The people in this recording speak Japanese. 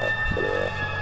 はい、それ。